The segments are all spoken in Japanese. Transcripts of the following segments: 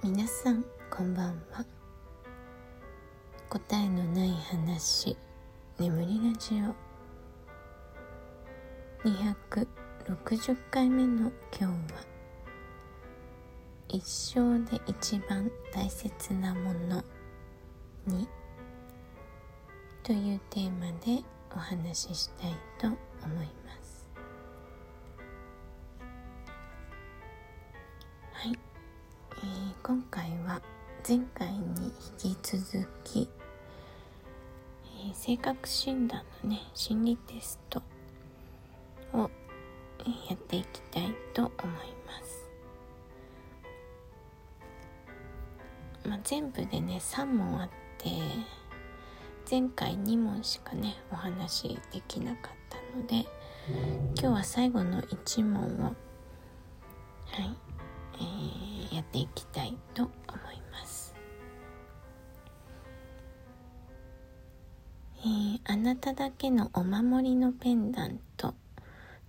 皆さんこんばんは。答えのない話眠りラジオ。260回目の今日は一生で一番大切なものにというテーマでお話ししたいと思います。今回は前回に引き続き、えー、性格診断のね心理テストを、やっていきたいと思います、まあ、全部でね3問あって前回2問しかねお話できなかったので今日は最後の1問をはい、えー、やっていきたいと思います、えー、あなただけのお守りのペンダント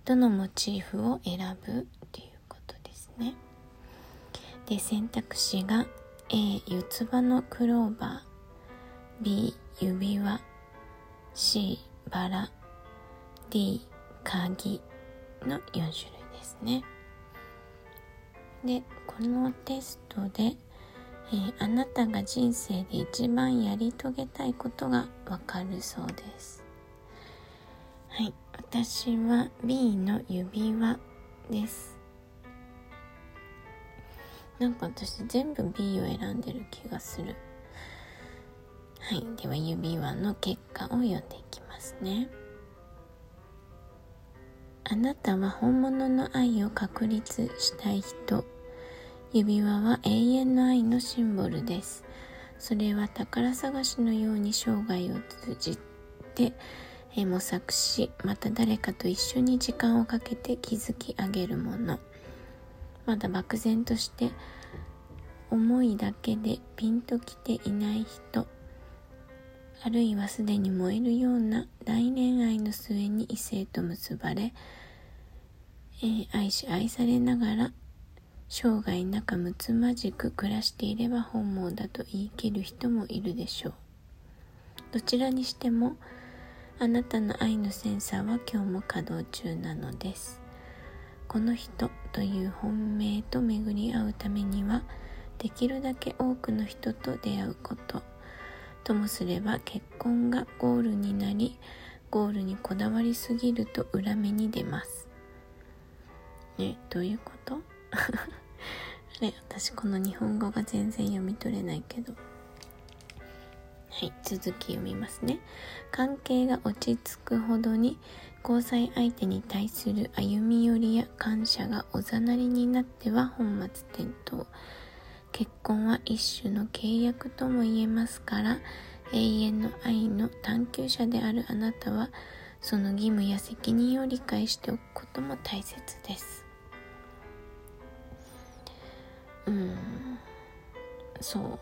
どのモチーフを選ぶっていうことですね。で選択肢が A 四つ葉のクローバー。B 指輪。C バラ。D 鍵の4種類ですね。でこのテストで、えー、あなたが人生で一番やり遂げたいことがわかるそうです。はい。私は B の指輪です。なんか私全部 B を選んでる気がする。はい、では指輪の結果を読んでいきますね。あなたは本物の愛を確立したい人。指輪は永遠の愛のシンボルです。それは宝探しのように生涯を通じて模索し、また誰かと一緒に時間をかけて築き上げるもの。まだ漠然として思いだけでピンときていない人。あるいはすでに燃えるような大恋愛の末に異性と結ばれ、えー、愛し愛されながら生涯仲睦まじく暮らしていれば本望だと言い切る人もいるでしょう。どちらにしてもあなたの愛のセンサーは今日も稼働中なのです。この人という本命と巡り合うためにはできるだけ多くの人と出会うこと。ともすれば結婚がゴールになりゴールにこだわりすぎると裏目に出ます。ねどういうこと？あれ私この日本語が全然読み取れないけど。はい続き読みますね。関係が落ち着くほどに交際相手に対する歩み寄りや感謝がおざなりになっては本末転倒。結婚は一種の契約とも言えますから永遠の愛の探求者であるあなたはその義務や責任を理解しておくことも大切です。うん。そう。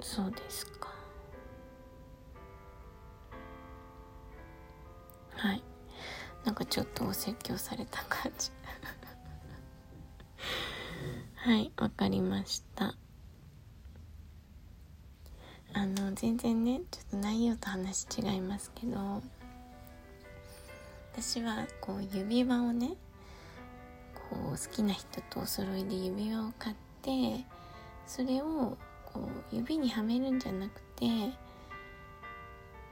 そうですか。はい。なんかちょっとお説教された感じ。はいわかりました。あの全然ねちょっと内容と話違いますけど私はこう指輪をねこう好きな人とお揃いで指輪を買ってそれをこう指にはめるんじゃなくて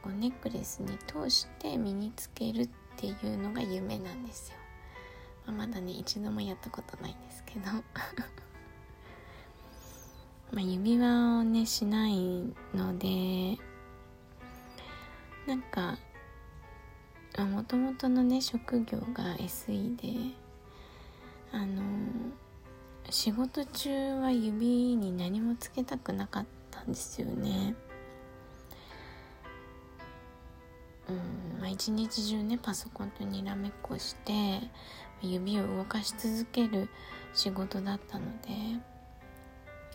こうネックレスに通して身につけるっていうのが夢なんですよ。まあ、まだね一度もやったことないんですけど ま指輪をねしないのでなんかもともとのね職業が SE であの仕事中は指に何もつけたくなかったんですよね。うんまあ、一日中ねパソコンとにらめっこして指を動かし続ける仕事だったので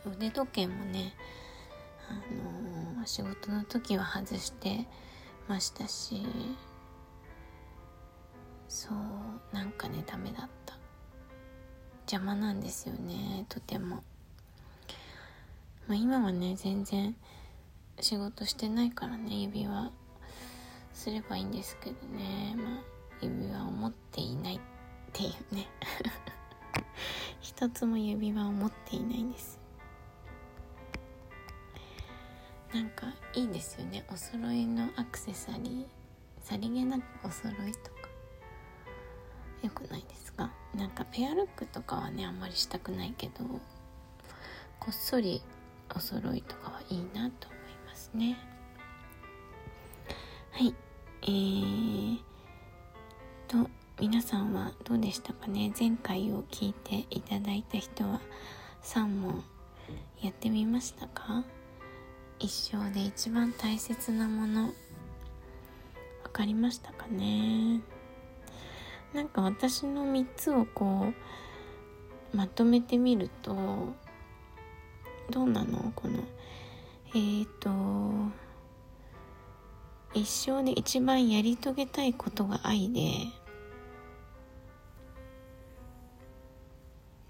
腕時計もねあの仕事の時は外してましたしそうなんかねダメだった邪魔なんですよねとても。まあ今はね全然仕事してないからね指輪すればいいんですけどね。まあ指輪を持っていないっていうね。一つも指輪を持っていないんですなんかいいですよね。お揃いのアクセサリー。さりげなくお揃いとか。よくないですか？なんかペアルックとかはねあんまりしたくないけどこっそりお揃いとかはいいなと思いますね。はい。えーと皆さんはどうでしたかね？前回を聞いていただいた人は3問やってみましたか？一生で一番大切なもの分かりましたかね？なんか私の3つをこうまとめてみるとどうなの？このえっ、ー、と一生で一番やり遂げたいことが愛で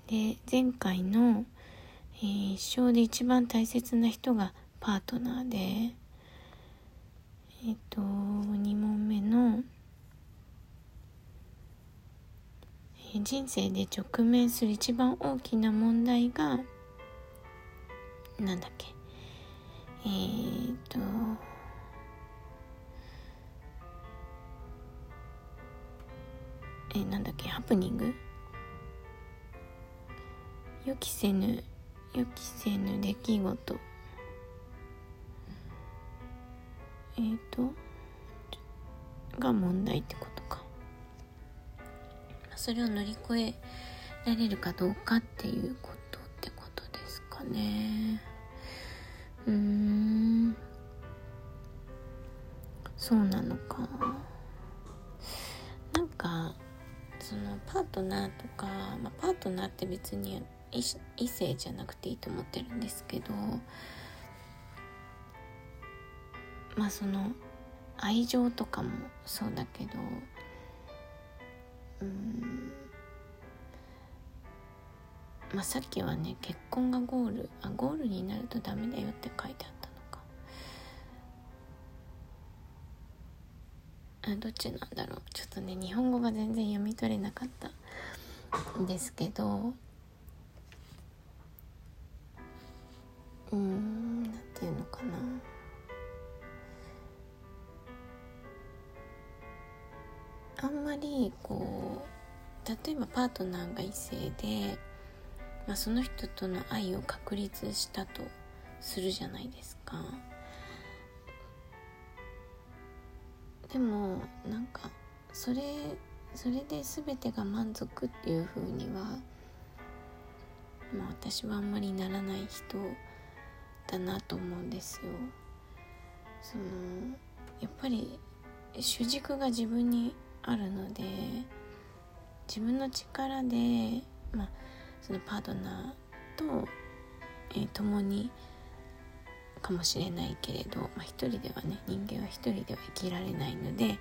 で前回の、えー、一生で一番大切な人がパートナーでえっ、ー、と2問目の、えー、人生で直面する一番大きな問題がなんだっけ？えー、っとえなんだっけ？ハプニング？予期せぬ予期せぬ出来事。えっ、とが問題ってことか。それを乗り越えられるかどうかっていうことってことですかね。うーん。そうなのか。なんかそのパートナーとか、まあ、パートナーって別に異性じゃなくていいと思ってるんですけどまあその愛情とかもそうだけどまあさっきはね結婚がゴールあゴールになるとダメだよって書いてあったのか。あどっちなんだろう。ちょっとね日本語が全然読み取れなかったんですけど。トナーが異性で、まあ、その人との愛を確立したとするじゃないですかでもなんかそれそれで全てが満足っていう風にはまあ私はあんまりならない人だなと思うんですよ。そのやっぱり主軸が自分にあるので自分の力で、まあ、そのパートナーと、えー、共にかもしれないけれど、まあ、一人ではね人間は一人では生きられないので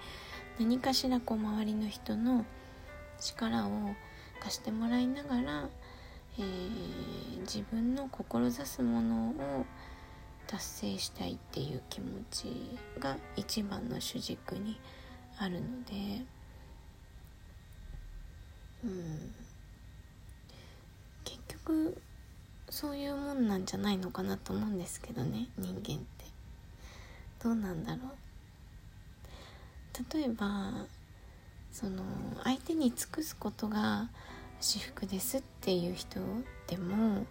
何かしらこう周りの人の力を貸してもらいながらえー、自分の志すものを達成したいっていう気持ちが一番の主軸にあるので、結局そういうもんなんじゃないのかなと思うんですけどね人間って。どうなんだろう。例えばその相手に尽くすことが私服ですっていう人でも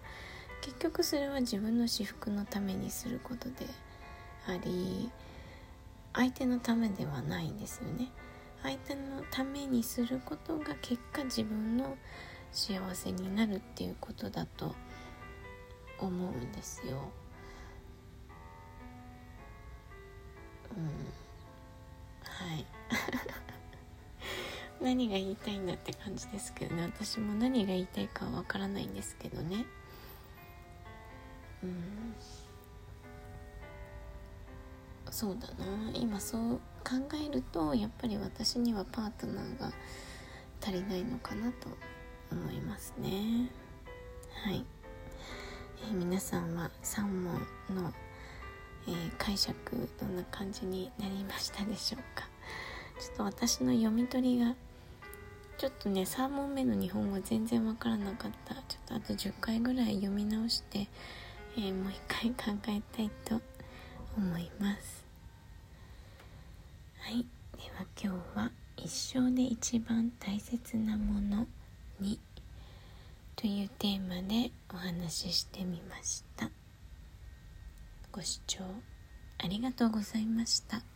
結局それは自分の私服のためにすることであり相手のためではないんですよね。相手のためにすることが結果自分の幸せになるっていうことだと思うんですよ。うん、はい。何が言いたいんだって感じですけどね。私も何が言いたいかはわからないんですけどね。うん。そうだな今そう考えるとやっぱり私にはパートナーが足りないのかなと思いますね。はい、えー、皆さんは3問の、えー、解釈どんな感じになりましたでしょうか？ちょっと私の読み取りがちょっとね3問目の日本語全然わからなかった。ちょっとあと10回ぐらい読み直して、えー、もう一回考えたいと思いますはいでは今日は一生で一番大切なものにというテーマでお話ししてみました。ご視聴ありがとうございました。